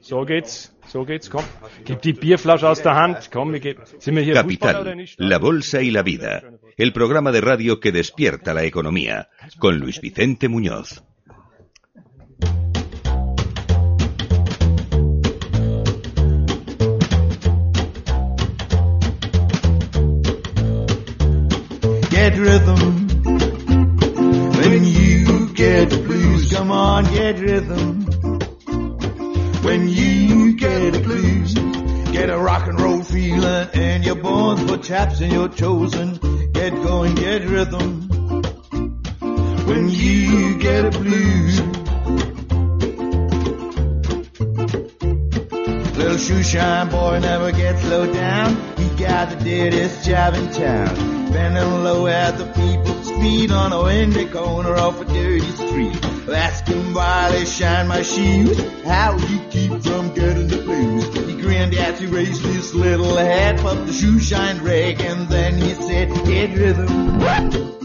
So geht's, so geht's, komm. Gib die Bierflasche aus der Hand, komm, wir gehen. Sind wir hier Fußballer oder Capital, la bolsa y la vida. El programa de radio que despierta la economía. Con Luis Vicente Muñoz. Get rhythm. When you get the blues, come on, get rhythm. When you get the blues, get a rock and roll feeling in your bones for chaps and you're chosen. Get going, get rhythm. When you get a blues. Little shoe shine boy never gets low down. He got the deadest job in town. Bending low at the people's feet on a windy corner of a dirty street. Ask him why they shine my shoes. How you keep from getting the blues. He grinned as he raised his little hat, puffed the shoe shine rag, and then he said, Get rhythm.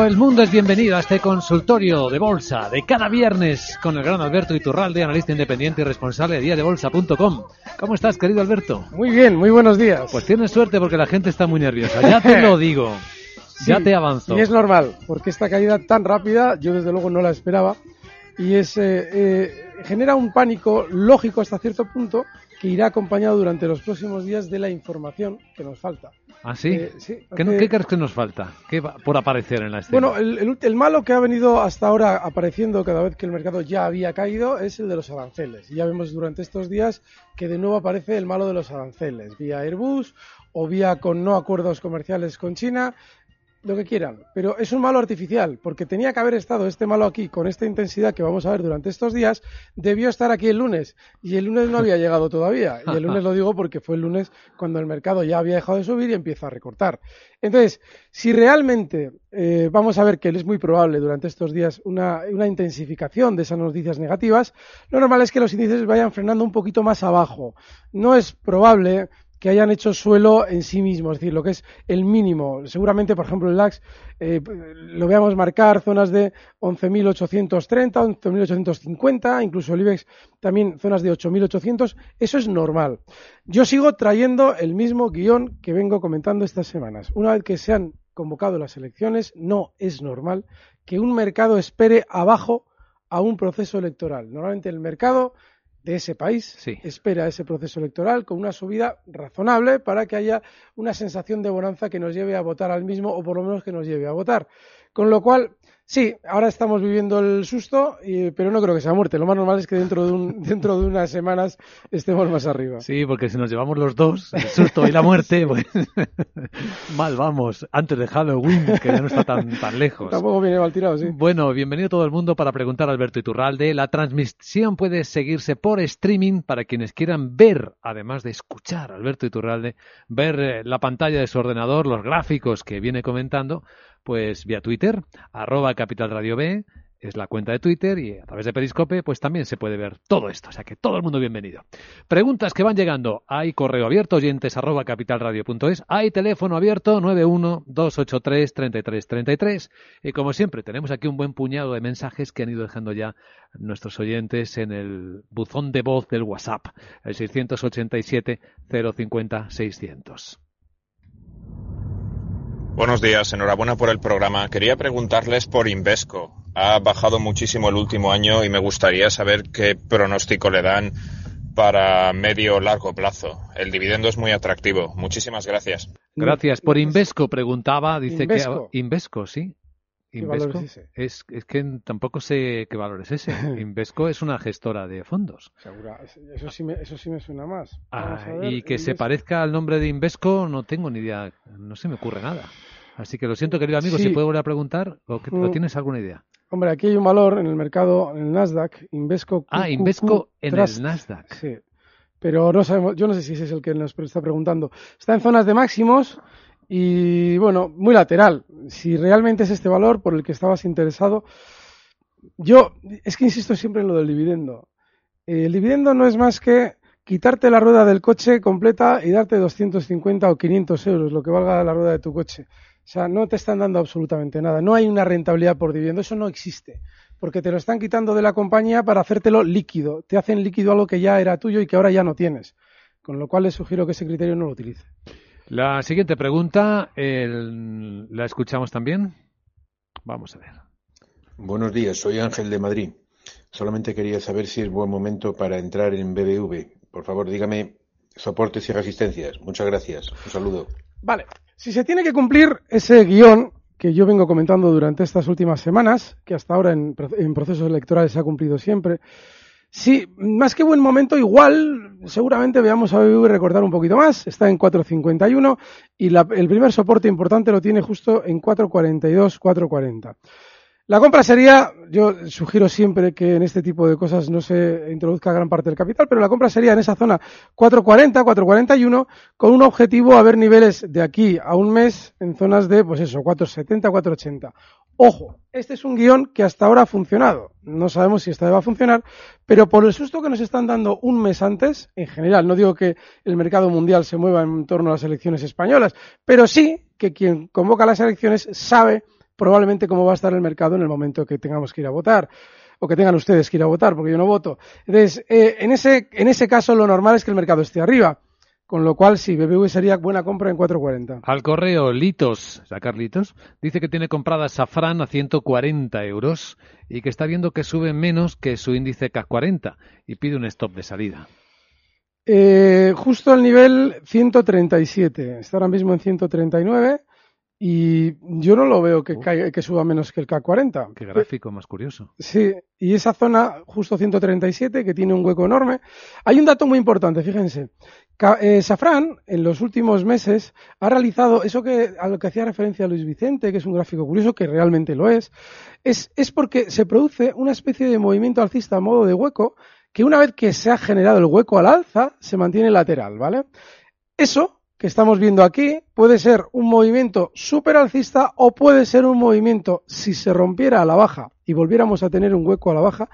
Todo el mundo es bienvenido a este consultorio de bolsa de cada viernes con el gran Alberto Iturralde, analista independiente y responsable de diadebolsa.com. ¿Cómo estás, querido Alberto? Muy bien, muy buenos días. Pues tienes suerte porque la gente está muy nerviosa. Ya te lo digo. Ya te avanzo. Y es normal, porque esta caída tan rápida yo desde luego no la esperaba y es eh, eh, genera un pánico lógico hasta cierto punto que irá acompañado durante los próximos días de la información que nos falta. ¿Ah, sí? Eh, sí, ¿Qué, hace- qué crees que nos falta? ¿Qué va por aparecer en la escena? Bueno, el, el- el malo que ha venido hasta ahora apareciendo cada vez que el mercado ya había caído es el de los aranceles. Y ya vemos durante estos días que de nuevo aparece el malo de los aranceles, vía Airbus o vía con no acuerdos comerciales con China, lo que quieran. Pero es un malo artificial, porque tenía que haber estado este malo aquí con esta intensidad que vamos a ver durante estos días, debió estar aquí el lunes. Y el lunes no había llegado todavía. Y el lunes lo digo porque fue el lunes cuando el mercado ya había dejado de subir y empieza a recortar. Entonces, si realmente eh, vamos a ver que es muy probable durante estos días una, una intensificación de esas noticias negativas, lo normal es que los índices vayan frenando un poquito más abajo. No es probable que hayan hecho suelo en sí mismo, es decir, lo que es el mínimo. Seguramente, por ejemplo, el LAX eh, lo veamos marcar zonas de 11.830, 11.850, incluso el IBEX también zonas de 8.800. Eso es normal. Yo sigo trayendo el mismo guion que vengo comentando estas semanas. Una vez que se han convocado las elecciones, no es normal que un mercado espere abajo a un proceso electoral. Normalmente el mercado de ese país Sí. espera ese proceso electoral con una subida razonable para que haya una sensación de bonanza que nos lleve a votar al mismo o por lo menos que nos lleve a votar. Con lo cual, sí, ahora estamos viviendo el susto, y- pero no creo que sea muerte. Lo más normal es que dentro de, un, dentro de unas semanas estemos más arriba. Sí, porque si nos llevamos los dos, el susto y la muerte, pues mal vamos. Antes de Halloween, que ya no está tan, tan lejos. Tampoco viene mal tirado, sí. Bueno, bienvenido todo el mundo para preguntar a Alberto Iturralde. La transmisión puede seguirse por streaming para quienes quieran ver, además de escuchar a Alberto Iturralde, ver eh, la pantalla de su ordenador, los gráficos que viene comentando, pues vía Twitter, arroba Capital Radio B, es la cuenta de Twitter y a través de Periscope pues también se puede ver todo esto. O sea que todo el mundo bienvenido. Preguntas que van llegando. Hay correo abierto, oyentes arroba capitalradio.es. Hay teléfono abierto 912833333. Y como siempre tenemos aquí un buen puñado de mensajes que han ido dejando ya nuestros oyentes en el buzón de voz del WhatsApp, el 687 050 600. Buenos días, enhorabuena por el programa. Quería preguntarles por Invesco. Ha bajado muchísimo el último año y me gustaría saber qué pronóstico le dan para medio o largo plazo. El dividendo es muy atractivo. Muchísimas gracias. Gracias. Por Invesco preguntaba, dice Invesco. que Invesco, sí. ¿Qué valor Invesco es ese? es, es que tampoco sé qué valor es ese. Invesco es una gestora de fondos. Segura, eso sí me, eso sí me suena más. Ah, ver, y que se Invesco. parezca al nombre de Invesco no tengo ni idea, no se me ocurre nada. Así que lo siento, querido amigo, Sí. si puedo volver a preguntar o, que- o Mm. tienes alguna idea. Hombre, aquí hay un valor en el mercado, en el Nasdaq, Invesco. Ah, Invesco en Trust. el Nasdaq. Sí. Pero no sabemos, yo no sé si ese es el que nos está preguntando. Está en zonas de máximos y, bueno, muy lateral. Si realmente es este valor por el que estabas interesado, yo es que insisto siempre en lo del dividendo. Eh, El dividendo no es más que quitarte la rueda del coche completa y darte 250 o 500 euros, lo que valga la rueda de tu coche. O sea, no te están dando absolutamente nada. No hay una rentabilidad por dividendo. Eso no existe. Porque te lo están quitando de la compañía para hacértelo líquido. Te hacen líquido algo que ya era tuyo y que ahora ya no tienes. Con lo cual les sugiero que ese criterio no lo utilice. La siguiente pregunta, el- ¿la escuchamos también? Vamos a ver. Buenos días, soy Ángel de Madrid. Solamente quería saber si es buen momento para entrar en BBV. Por favor, dígame soportes y resistencias. Muchas gracias. Un saludo. Vale. Si se tiene que cumplir ese guion que yo vengo comentando durante estas últimas semanas, que hasta ahora en, pro- en procesos electorales se ha cumplido siempre, sí, más que buen momento, igual seguramente veamos a BBV recordar un poquito más. Está en 4.51 y la- el primer soporte importante lo tiene justo en 4.42, 4.40. La compra sería, yo sugiero siempre que en este tipo de cosas no se introduzca gran parte del capital, pero la compra sería en esa zona 440, 441, con un objetivo a ver niveles de aquí a un mes en zonas de, pues eso, 470, 480. Ojo, este es un guion que hasta ahora ha funcionado. No sabemos si esta va a funcionar, pero por el susto que nos están dando un mes antes, en general, no digo que el mercado mundial se mueva en torno a las elecciones españolas, pero sí que quien convoca las elecciones sabe probablemente cómo va a estar el mercado en el momento que tengamos que ir a votar o que tengan ustedes que ir a votar, porque yo no voto. Entonces, eh, en, ese, en ese caso lo normal es que el mercado esté arriba, con lo cual sí, BBV sería buena compra en 4.40. Al correo Litos, sacar Litos, dice que tiene comprada Safran a 140 euros y que está viendo que sube menos que su índice CAC 40 y pide un stop de salida. Eh, justo al nivel 137, está ahora mismo en 139 y yo no lo veo que, caiga- que suba menos que el K40. Qué gráfico más curioso. Sí, y esa zona justo 137 que tiene un hueco enorme. Hay un dato muy importante, fíjense. Eh, Safran en los últimos meses ha realizado eso que a lo que hacía referencia Luis Vicente, que es un gráfico curioso, que realmente lo es, es, es porque se produce una especie de movimiento alcista a modo de hueco que una vez que se ha generado el hueco al alza se mantiene lateral, ¿vale? Eso que estamos viendo aquí puede ser un movimiento súper alcista o puede ser un movimiento, si se rompiera a la baja y volviéramos a tener un hueco a la baja,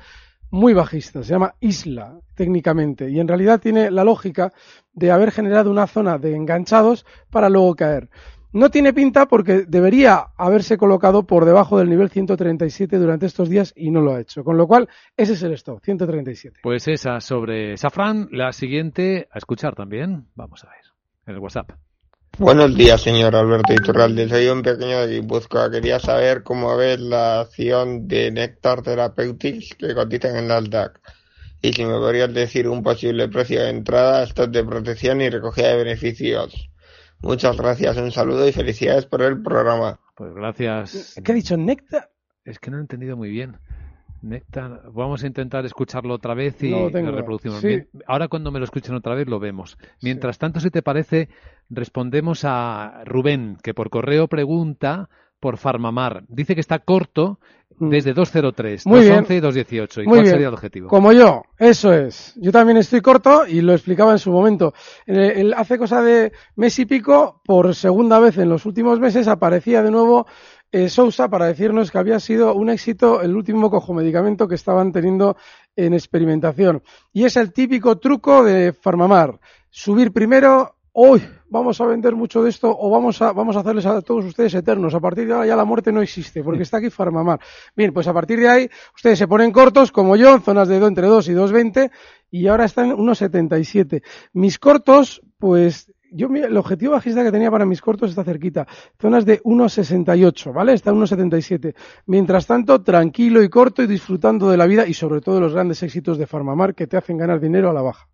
muy bajista. Se llama isla técnicamente y en realidad tiene la lógica de haber generado una zona de enganchados para luego caer. No tiene pinta porque debería haberse colocado por debajo del nivel 137 durante estos días y no lo ha hecho. Con lo cual, ese es el stop, 137. Pues esa sobre Safran, la siguiente a escuchar también. Vamos a ver, en el WhatsApp. Buenos días, señor Alberto Iturralde. Soy un pequeño de Guipúzcoa. Quería saber cómo ves la acción de Nectar Therapeutics que cotizan en Nasdaq. Y si me podrías decir un posible precio de entrada, stop de protección y recogida de beneficios. Muchas gracias, un saludo y felicidades por el programa. Pues gracias. ¿Qué ha dicho? ¿Nectar? Es que no lo he entendido muy bien. Néctar, vamos a intentar escucharlo otra vez y No lo reproducimos. Sí. Ahora cuando me lo escuchen otra vez lo vemos. Mientras tanto, si te parece, respondemos a Rubén, que por correo pregunta por Farmamar. Dice que está corto desde 203, Mm. Muy 211 bien. y 218. ¿Y Muy cuál bien. sería el objetivo? Como yo, eso es. Yo también estoy corto y lo explicaba en su momento. Hace cosa de mes y pico, por segunda vez en los últimos meses, aparecía de nuevo eh, Sousa para decirnos que había sido un éxito el último cojomedicamento que estaban teniendo en experimentación. Y es el típico truco de Farmamar. Subir primero, hoy vamos a vender mucho de esto o vamos a, vamos a hacerles a todos ustedes eternos. A partir de ahora ya la muerte no existe porque está aquí Farmamar. Bien, pues a partir de ahí ustedes se ponen cortos como yo en zonas de entre 2 y 2,20 y ahora están unos 77. Mis cortos, pues yo el objetivo bajista que tenía para mis cortos está cerquita, zonas de 1,68, ¿vale? Está en 1,77. Mientras tanto, tranquilo y corto y disfrutando de la vida y sobre todo de los grandes éxitos de Farmamar que te hacen ganar dinero a la baja.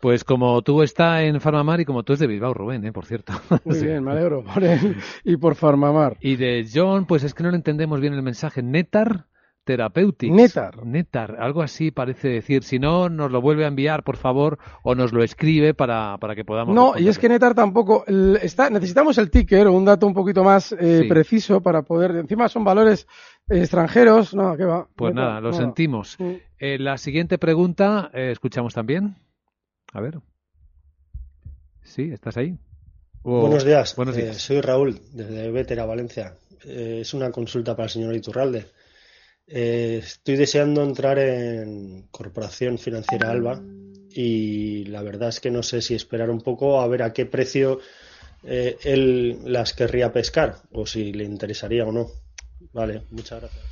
Pues como tú está en Farmamar y como tú es de Bilbao, Rubén, ¿eh? por cierto. Muy bien, me alegro por él y por Farmamar. Y de John, pues es que no le entendemos bien el mensaje. Netar Therapeutics. Netar. Netar, algo así parece decir. Si no, nos lo vuelve a enviar, por favor, o nos lo escribe para, para que podamos. No, y es que Netar tampoco. está, necesitamos el ticker o un dato un poquito más eh, preciso para poder. Encima son valores extranjeros. No, ¿qué va? Pues nada, lo sentimos. Eh, la siguiente pregunta, eh, escuchamos también. A ver. Sí, ¿estás ahí? Buenos días. Buenos días. soy Raúl, desde Vétera, Valencia. es una consulta para el señor Iturralde. Eh, estoy deseando entrar en Corporación Financiera Alba y la verdad es que no sé si esperar un poco a ver a qué precio eh, él las querría pescar o si le interesaría o no. Vale, muchas gracias.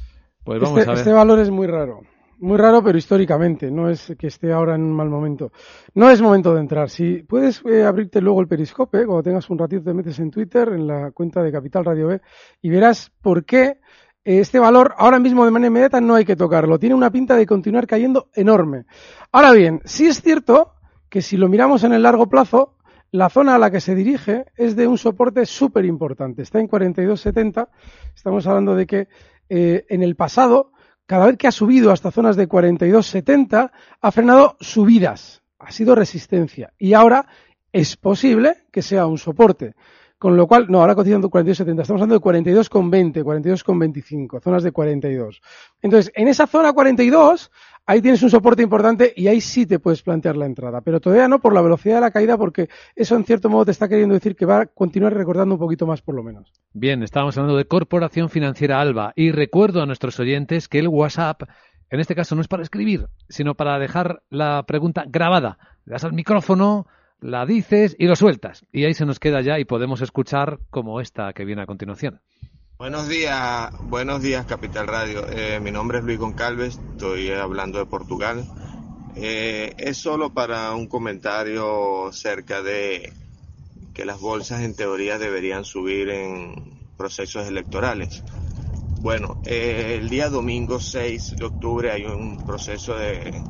Pues vamos este, a ver. este valor es muy raro. Muy raro, pero históricamente, no es que esté ahora en un mal momento. No es momento de entrar. Si puedes eh, abrirte luego el periscope, cuando tengas un ratito te metes en Twitter, en la cuenta de Capital Radio B, y verás por qué este valor ahora mismo de manera inmediata no hay que tocarlo. Tiene una pinta de continuar cayendo enorme. Ahora bien, sí es cierto que si lo miramos en el largo plazo, la zona a la que se dirige es de un soporte súper importante. Está en 42.70. Estamos hablando de que eh, en el pasado, cada vez que ha subido hasta zonas de 42.70, ha frenado subidas. Ha sido resistencia. Y ahora es posible que sea un soporte. Con lo cual, no, ahora cotizando 42,70, estamos hablando de 42,20, 42,25, zonas de 42. Entonces, en esa zona 42, ahí tienes un soporte importante y ahí sí te puedes plantear la entrada, pero todavía no por la velocidad de la caída, porque eso en cierto modo te está queriendo decir que va a continuar recordando un poquito más por lo menos. Bien, estábamos hablando de Corporación Financiera Alba y recuerdo a nuestros oyentes que el WhatsApp, en este caso no es para escribir, sino para dejar la pregunta grabada. Le das al micrófono, la dices y lo sueltas. Y ahí se nos queda ya y podemos escuchar como esta que viene a continuación. Buenos días, buenos días Capital Radio. Eh, mi nombre es Luis Goncalves, estoy hablando de Portugal. Eh, es solo para un comentario cerca de que las bolsas en teoría deberían subir en procesos electorales. Bueno, eh, el día domingo 6 de octubre hay un proceso de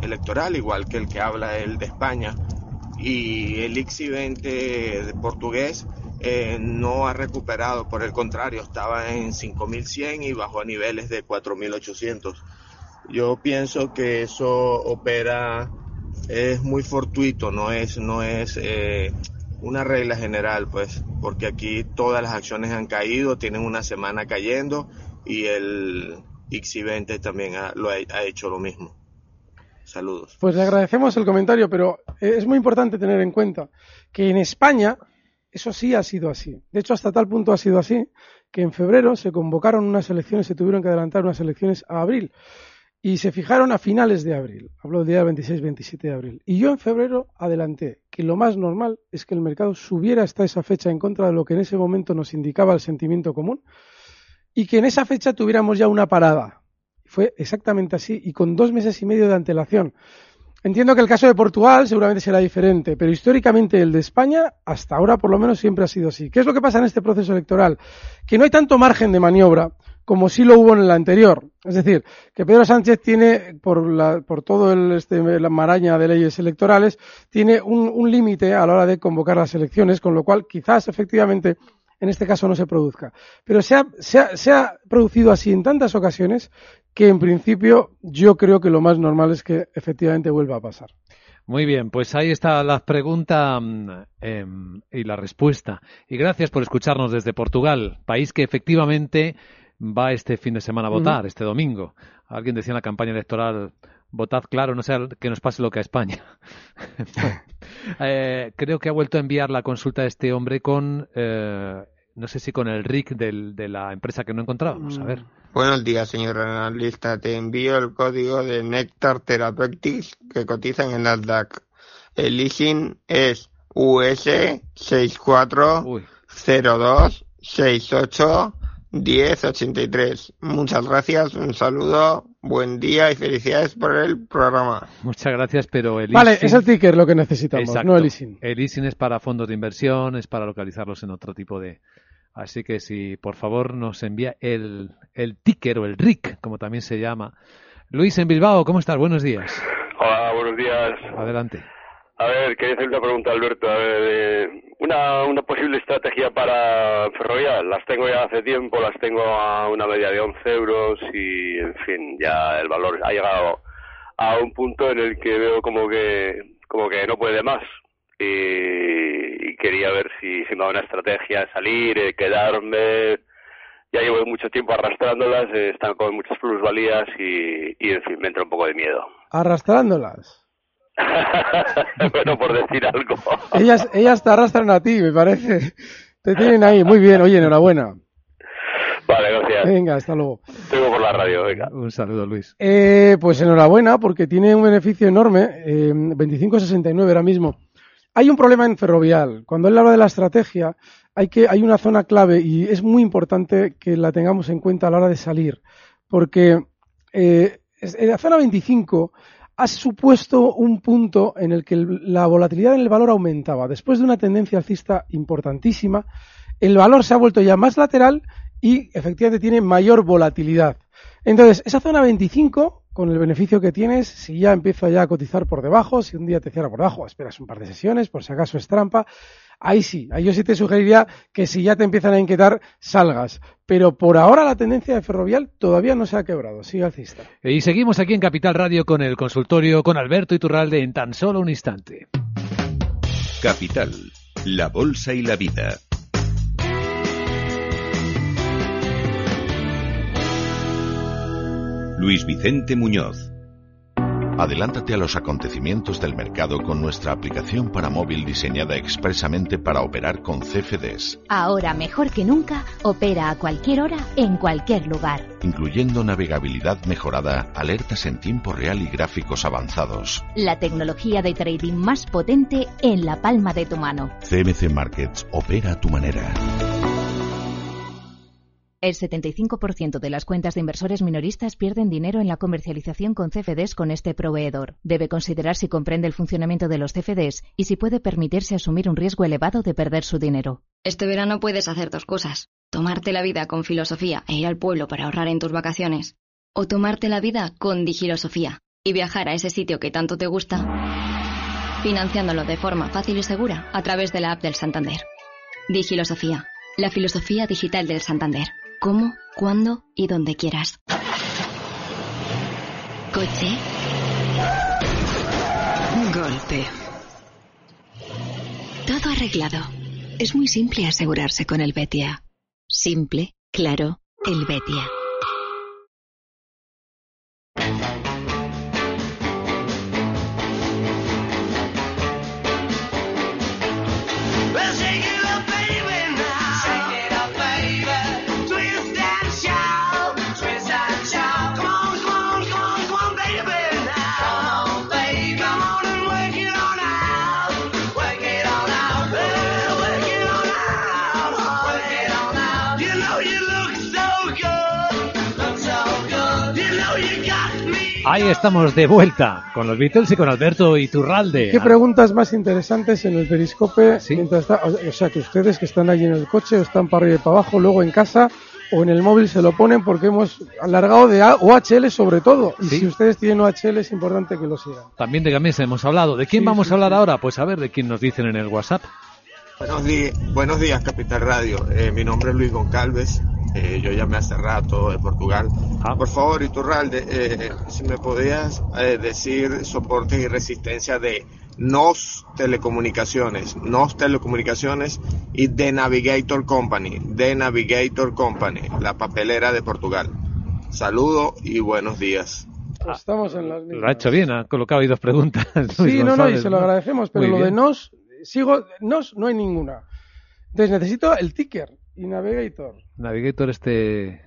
electoral, igual que el que habla él de España, y el ICSI 20 portugués eh, no ha recuperado, por el contrario, estaba en 5.100 y bajó a niveles de 4.800. Yo pienso que eso opera, es muy fortuito, no es, no es eh, una regla general, pues, porque aquí todas las acciones han caído, tienen una semana cayendo y el ICSI 20 también lo ha hecho lo mismo. Saludos. Pues le agradecemos el comentario, pero eh, es muy importante tener en cuenta que en España eso sí ha sido así. De hecho, hasta tal punto ha sido así que en febrero se convocaron unas elecciones, se tuvieron que adelantar unas elecciones a abril y se fijaron a finales de abril. Hablo del día 26-27 de abril. Y yo en febrero adelanté que lo más normal es que el mercado subiera hasta esa fecha en contra de lo que en ese momento nos indicaba el sentimiento común y que en esa fecha tuviéramos ya una parada fue exactamente así y con dos meses y medio de antelación. Entiendo que el caso de Portugal seguramente será diferente, pero históricamente el de España, hasta ahora por lo menos siempre ha sido así. ¿Qué es lo que pasa en este proceso electoral? Que no hay tanto margen de maniobra como sí lo hubo en el anterior. Es decir, que Pedro Sánchez tiene, por, la, por todo el, este, la maraña de leyes electorales, tiene un, un límite a la hora de convocar las elecciones, con lo cual quizás efectivamente en este caso no se produzca. Pero se ha, se ha, producido así en tantas ocasiones que en principio yo creo que lo más normal es que efectivamente vuelva a pasar. Muy bien, pues ahí está la pregunta mm, em, y la respuesta. Y gracias por escucharnos desde Portugal, país que efectivamente va este fin de semana a votar, este domingo. Alguien decía en la campaña electoral, votad claro, no sea que nos pase lo que a España. Eh, creo que ha vuelto a enviar la consulta de este hombre con eh, no sé si con el RIC del, de la empresa que no encontrábamos. A ver. Mm. Buenos días, señor analista. Te envío el código de Nectar Therapeutics que cotizan en Nasdaq. El leasing es US 640268 1083. Muchas gracias, un saludo, buen día y felicidades por el programa. Muchas gracias, pero el Vale, es el ticker lo que necesitamos, no el leasing. El leasing es para fondos de inversión, es para localizarlos en otro tipo de... Así que si por favor nos envía el, el ticker o el RIC, como también se llama. Luis en Bilbao, ¿cómo estás? Buenos días. Hola, buenos días. Adelante. A ver, quería hacer una pregunta, Alberto. A ver, una, una posible estrategia para Ferrovial. Las tengo ya hace tiempo, las tengo a una media de 11 euros y, en fin, ya el valor ha llegado a un punto en el que veo como que, como que no puede más. Y, quería ver si, si me da una estrategia salir, eh, quedarme. Ya llevo mucho tiempo arrastrándolas, eh, están con muchas plusvalías y, y, en fin, me entra un poco de miedo. ¿Arrastrándolas? bueno, por decir algo. ellas, ellas te arrastran a ti, me parece. Te tienen ahí. Muy bien, oye, enhorabuena. Vale, gracias. Venga, hasta luego. Tengo por la radio, venga. Un saludo, Luis. Eh, pues enhorabuena, porque tiene un beneficio enorme. Eh, 25.69 ahora mismo. Hay un problema en Ferrovial. Cuando él habla de la estrategia, hay, que, hay una zona clave y es muy importante que la tengamos en cuenta a la hora de salir. Porque eh, en la zona 25 ha supuesto un punto en el que la volatilidad en el valor aumentaba. Después de una tendencia alcista importantísima, el valor se ha vuelto ya más lateral y efectivamente tiene mayor volatilidad. Entonces, esa zona 25, con el beneficio que tienes, si ya empieza ya a cotizar por debajo, si un día te cierra por debajo, esperas un par de sesiones, por si acaso es trampa, ahí sí, ahí yo sí te sugeriría que si ya te empiezan a inquietar, salgas. Pero por ahora la tendencia de Ferrovial todavía no se ha quebrado, sigue alcista. Y seguimos aquí en Capital Radio con el consultorio con Alberto Iturralde en tan solo un instante. Capital, la bolsa y la vida. Luis Vicente Muñoz. Adelántate a los acontecimientos del mercado con nuestra aplicación para móvil diseñada expresamente para operar con CFDs. Ahora mejor que nunca, opera a cualquier hora, en cualquier lugar. Incluyendo navegabilidad mejorada, alertas en tiempo real y gráficos avanzados. La tecnología de trading más potente en la palma de tu mano. CMC Markets opera a tu manera. El 75% de las cuentas de inversores minoristas pierden dinero en la comercialización con CFDs con este proveedor. Debe considerar si comprende el funcionamiento de los CFDs y si puede permitirse asumir un riesgo elevado de perder su dinero. Este verano puedes hacer dos cosas. Tomarte la vida con filosofía e ir al pueblo para ahorrar en tus vacaciones. O tomarte la vida con digilosofía y viajar a ese sitio que tanto te gusta, financiándolo de forma fácil y segura a través de la app del Santander. Digilosofía, la filosofía digital del Santander cómo, cuándo y donde quieras. Coche. Golpe. Todo arreglado. Es muy simple asegurarse con el Betia. Simple, claro, el Betia. Ahí estamos de vuelta con los Beatles y con Alberto Iturralde. ¿Qué preguntas más interesantes en el periscope? Mientras o sea, que ustedes que están allí en el coche o están para arriba y para abajo, luego en casa o en el móvil se lo ponen porque hemos alargado de OHL sobre todo. Y si ustedes tienen OHL es importante que lo sigan. También de Gamesa hemos hablado. ¿De quién vamos a hablar ahora? Pues a ver de quién nos dicen en el WhatsApp. Buenos días, buenos días Capital Radio. Eh, mi nombre es Luis Goncalves. Eh, yo llamé hace rato de Portugal. Ah. Por favor, Iturralde, eh, si me podías eh, decir soportes y resistencia de NOS Telecomunicaciones, NOS Telecomunicaciones y The Navigator Company, The Navigator Company, la papelera de Portugal. Saludo y buenos días. Pues estamos en las Lo ha hecho bien, ha colocado ahí dos preguntas. Sí, no, no, y se lo agradecemos, pero Muy lo de. NOS, sigo, NOS no hay ninguna. Entonces necesito el ticker. Y Navigator. Navigator este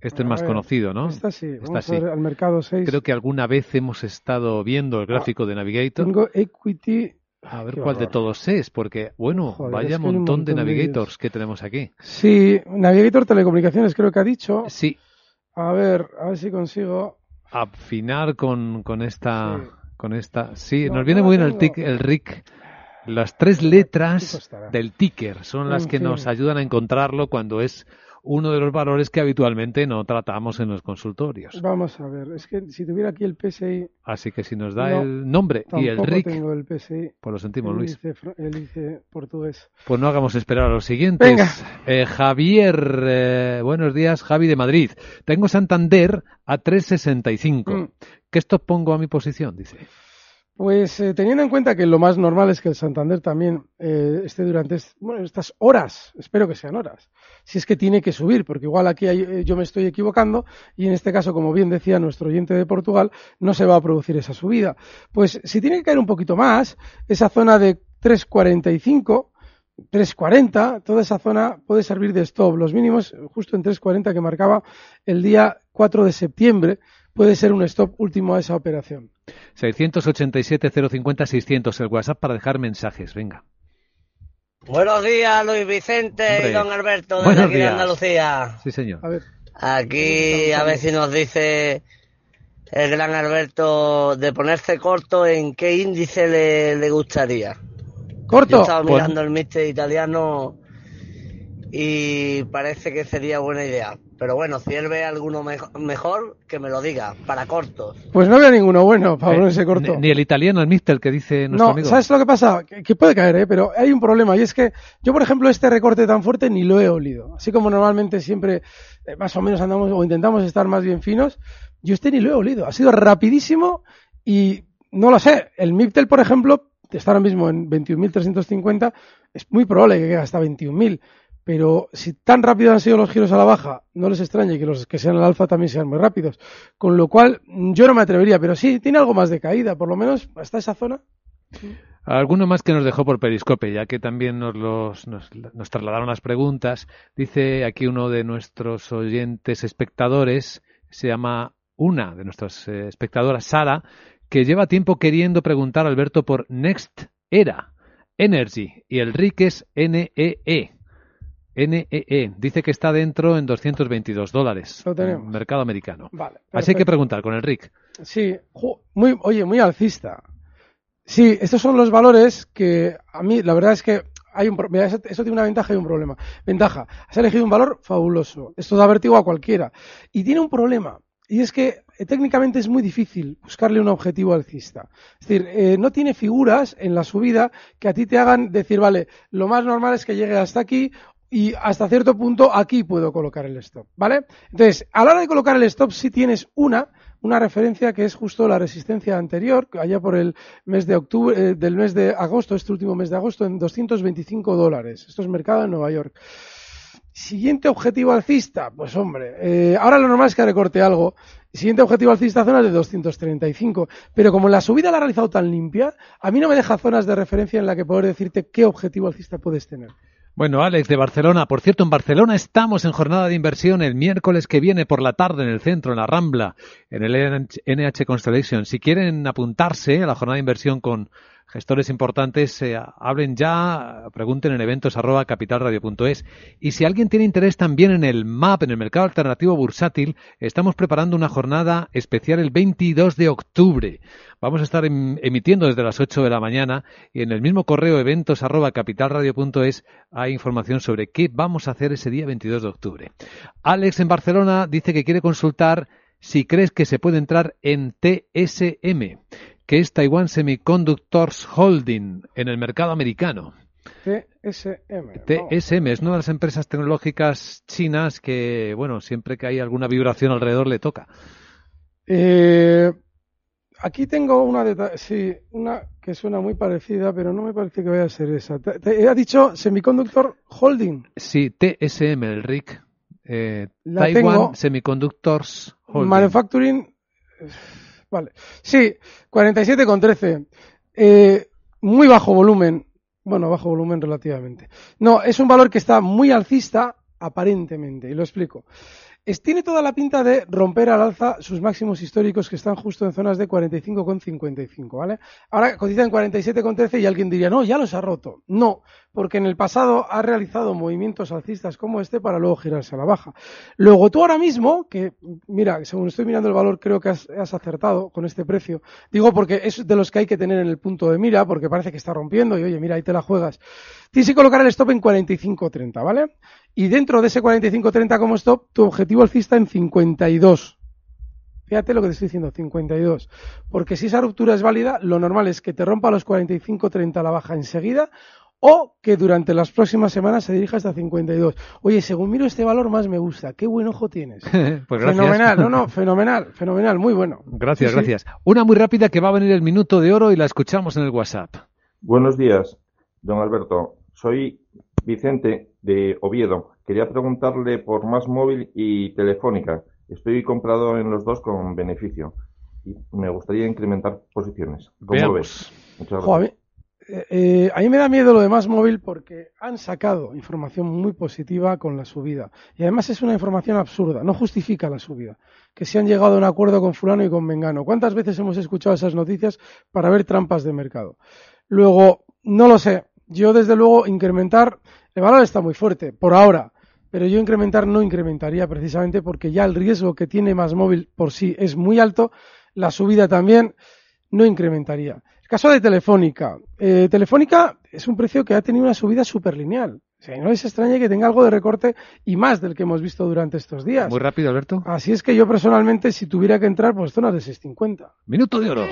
este es más conocido, ¿no? Esta sí, vamos a ver al mercado 6. Creo que alguna vez hemos estado viendo el gráfico de Navigator. Tengo Equity a ver cuál de todos es, porque, bueno, vaya montón, de Navigators que tenemos aquí. Sí, Navigator Telecomunicaciones creo que ha dicho. Sí. A ver, a ver si consigo. Afinar con, con esta. Sí. Con esta. Sí, nos viene muy bien el, tic, el RIC. Las tres letras del ticker son las que nos ayudan a encontrarlo cuando es uno de los valores que habitualmente no tratamos en los consultorios. Vamos a ver, es que si tuviera aquí el PSI... Así que si nos da el nombre y el RIC... tengo el PSI. Pues lo sentimos, Luis. El portugués. Pues no hagamos esperar a los siguientes. Venga. Eh, Javier, eh, buenos días, Javi de Madrid. Tengo Santander a 365. Mm. ¿Qué esto pongo a mi posición? Dice. Pues eh, teniendo en cuenta que lo más normal es que el Santander también eh, esté durante bueno, estas horas, espero que sean horas, si es que tiene que subir, porque igual aquí eh, yo me estoy equivocando y en este caso, como bien decía nuestro oyente de Portugal, no se va a producir esa subida. Pues si tiene que caer un poquito más, esa zona de 345, 340, toda esa zona puede servir de stop. Los mínimos justo en 340 que marcaba el día 4 de septiembre puede ser un stop último a esa operación. 687-050-600, el WhatsApp para dejar mensajes. Venga. Buenos días, Luis Vicente y don Alberto, desde aquí de Andalucía. Sí, señor. A ver. Aquí, a ver si nos dice el gran Alberto de ponerse corto en qué índice le, le gustaría. Corto. Yo estaba mirando el mister italiano y parece que sería buena idea. Pero bueno, si él ve alguno mejor, que me lo diga, para cortos. Pues no veo ninguno bueno para ponerse corto. Ni, el italiano, el mister que dice nuestro no, amigo. ¿sabes lo que pasa? Que, puede caer, ¿eh? pero hay un problema y es que yo, por ejemplo, este recorte tan fuerte ni lo he olido. Así como normalmente siempre eh, más o menos andamos o intentamos estar más bien finos, yo este ni lo he olido. Ha sido rapidísimo y no lo sé. El MIPTEL, por ejemplo, está ahora mismo en 21.350, es muy probable que quede hasta 21.000 pero si tan rápidos han sido los giros a la baja, no les extrañe que los que sean al alfa también sean muy rápidos. Con lo cual, yo no me atrevería, pero sí, tiene algo más de caída, por lo menos hasta esa zona. Alguno más que nos dejó por Periscope, ya que también nos, los, nos, trasladaron las preguntas. Dice aquí uno de nuestros oyentes espectadores, se llama una de nuestras eh, espectadoras, Sara, que lleva tiempo queriendo preguntar a Alberto por Next Era Energy y el RIC es NEE. NEE. E. Dice que está dentro en 222 dólares. Lo tenemos. Mercado americano. Vale. Así hay que preguntar con el RIC. Sí. Muy, oye, muy alcista. Sí, estos son los valores que a mí, la verdad es que hay un, mira, eso, tiene una ventaja y un problema. Ventaja, has elegido un valor fabuloso. Esto da vértigo a cualquiera. Y tiene un problema. Y es que eh, técnicamente es muy difícil buscarle un objetivo alcista. Es decir, eh, no tiene figuras en la subida que a ti te hagan decir, vale, lo más normal es que llegue hasta aquí y hasta cierto punto aquí puedo colocar el stop, ¿vale? Entonces, a la hora de colocar el stop sí tienes una, una referencia que es justo la resistencia anterior, allá por el mes de octubre, eh, del mes de agosto, este último mes de agosto, en 225 dólares. Esto es mercado en Nueva York. Siguiente objetivo alcista, pues hombre, eh, ahora lo normal es que recorte algo. Siguiente objetivo alcista, zonas de 235. Pero como la subida la ha realizado tan limpia, a mí no me deja zonas de referencia en la que poder decirte qué objetivo alcista puedes tener. Bueno, Alex de Barcelona. Por cierto, en Barcelona estamos en jornada de inversión el miércoles que viene por la tarde en el centro, en la Rambla, en el NH Constellation. Si quieren apuntarse a la jornada de inversión con gestores importantes, eh, hablen ya, pregunten en eventos arroba capitalradio.es. Y si alguien tiene interés también en el MAP, en el mercado alternativo bursátil, estamos preparando una jornada especial el 22 de octubre. Vamos a estar em, emitiendo desde las 8 de la mañana y en el mismo correo eventos arroba capitalradio.es hay información sobre qué vamos a hacer ese día 22 de octubre. Alex en Barcelona dice que quiere consultar si crees que se puede entrar en TSM que es Taiwan Semiconductors Holding en el mercado americano. TSM. TSM es una de las empresas tecnológicas chinas que, bueno, siempre que hay alguna vibración alrededor le toca. Eh, aquí tengo una, de, sí, una que suena muy parecida, pero no me parece que vaya a ser esa. Te, ha dicho Semiconductor Holding. Sí, TSM, el RIC. Eh, Taiwan Semiconductors Holding. Manufacturing. Vale. Sí, 47,13. Eh, muy bajo volumen. Bueno, bajo volumen relativamente. No, es un valor que está muy alcista, aparentemente, y lo explico. Es, tiene toda la pinta de romper al alza sus máximos históricos que están justo en zonas de 45,55, ¿vale? Ahora cotiza en 47,13 y alguien diría, no, ya los ha roto. No, porque en el pasado ha realizado movimientos alcistas como este para luego girarse a la baja. Luego tú ahora mismo, que mira, según estoy mirando el valor, creo que has, acertado con este precio. Digo porque es de los que hay que tener en el punto de mira, porque parece que está rompiendo y oye, mira, ahí te la juegas. Tienes que colocar el stop en 45.30, ¿vale? Y dentro de ese 45.30 como stop, tu objetivo alcista en 52. Fíjate lo que te estoy diciendo, 52. Porque si esa ruptura es válida, lo normal es que te rompa los 45.30 la baja enseguida o que durante las próximas semanas se dirija hasta 52. Oye, según miro este valor más me gusta. Qué buen ojo tienes. pues gracias. Fenomenal, no, no, fenomenal, fenomenal, muy bueno. Gracias, gracias. Una muy rápida que va a venir el minuto de oro y la escuchamos en el WhatsApp. Buenos días, don Alberto. Soy Vicente de Oviedo. Quería preguntarle por Más Móvil y Telefónica. Estoy comprado en los dos con beneficio y me gustaría incrementar posiciones. ¿Cómo ves? Muchas gracias. Eh, eh, a mí me da miedo lo de más móvil porque han sacado información muy positiva con la subida. Y además es una información absurda, no justifica la subida. Que se han llegado a un acuerdo con fulano y con Mengano. ¿Cuántas veces hemos escuchado esas noticias para ver trampas de mercado? Luego, no lo sé. Yo, desde luego, incrementar, el valor está muy fuerte, por ahora. Pero yo incrementar no incrementaría precisamente porque ya el riesgo que tiene más móvil por sí es muy alto. La subida también no incrementaría. Caso de Telefónica. Eh, Telefónica es un precio que ha tenido una subida superlineal. O sea, no es extraño que tenga algo de recorte y más del que hemos visto durante estos días. Muy rápido, Alberto. Así es que yo personalmente, si tuviera que entrar, pues zonas de 6.50. Minuto de oro.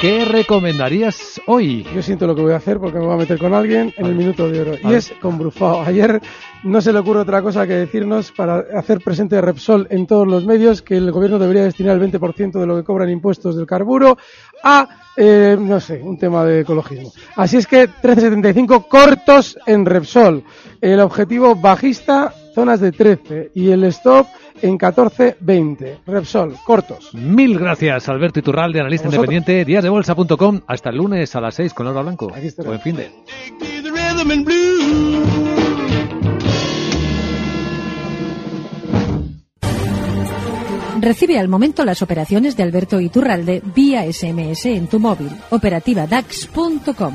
¿Qué recomendarías hoy? Yo siento lo que voy a hacer porque me voy a meter con alguien en el minuto de oro. Y es con Brufao. Ayer no se le ocurre otra cosa que decirnos para hacer presente Repsol en todos los medios que el gobierno debería destinar el 20% de lo que cobran impuestos del carburo a, eh, no sé, un tema de ecologismo. Así es que 13.75 cortos en Repsol. El objetivo bajista, zonas de 13. Y el stop en 14.20. Repsol, cortos. Mil gracias, Alberto Iturralde, analista independiente, díasdebolsa.com. Hasta el lunes a las 6 con Hora Blanco. Aquí Buen fin de. Recibe al momento las operaciones de Alberto Iturralde vía SMS en tu móvil. Operativa DAX.com.